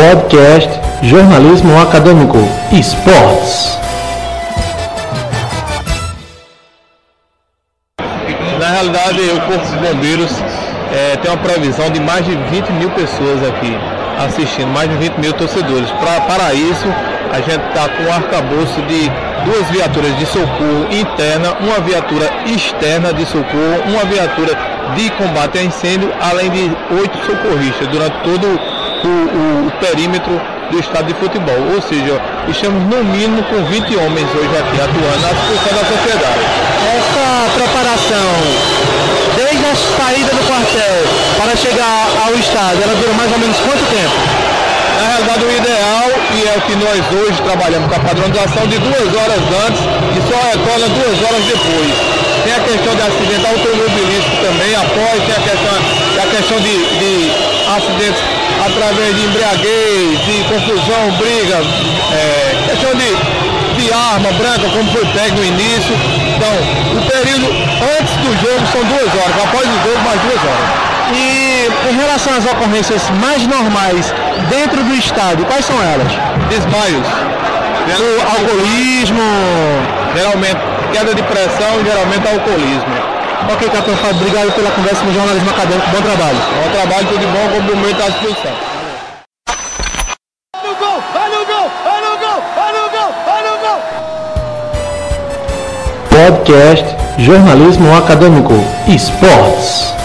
Podcast Jornalismo Acadêmico Esportes. Na realidade, o Corpo de Bombeiros é, tem uma previsão de mais de 20 mil pessoas aqui assistindo, mais de 20 mil torcedores. Pra, para isso, a gente está com um arcabouço de duas viaturas de socorro interna, uma viatura externa de socorro, uma viatura de combate a incêndio, além de oito socorristas durante todo o, o, o perímetro do estado de futebol. Ou seja, estamos no mínimo com 20 homens hoje aqui atuando na discussão da sociedade. Essa preparação, desde a saída do quartel para chegar ao estádio, ela dura mais ou menos quanto tempo? Na realidade, o ideal, e é o que nós hoje trabalhamos com a padronização, de duas horas antes e só retorna duas horas depois. Tem a questão de acidente automobilístico também, após, tem a questão, a questão de, de acidentes através de embriaguez, de confusão, briga, é, questão de, de arma branca, como foi pego no início. Então, o período antes do jogo são duas horas, após o jogo mais duas horas. E em relação às ocorrências mais normais dentro do estádio, quais são elas? Desmaios. O alcoolismo. Geralmente, queda de pressão e geralmente alcoolismo. Ok, Capitão Fábio, obrigado pela conversa no jornalismo acadêmico. Bom trabalho. Bom trabalho, tudo de bom, como o momento à disposição. Olha o gol, olha o gol, olha o gol, olha o gol, olha o gol. Podcast Jornalismo Acadêmico Esportes.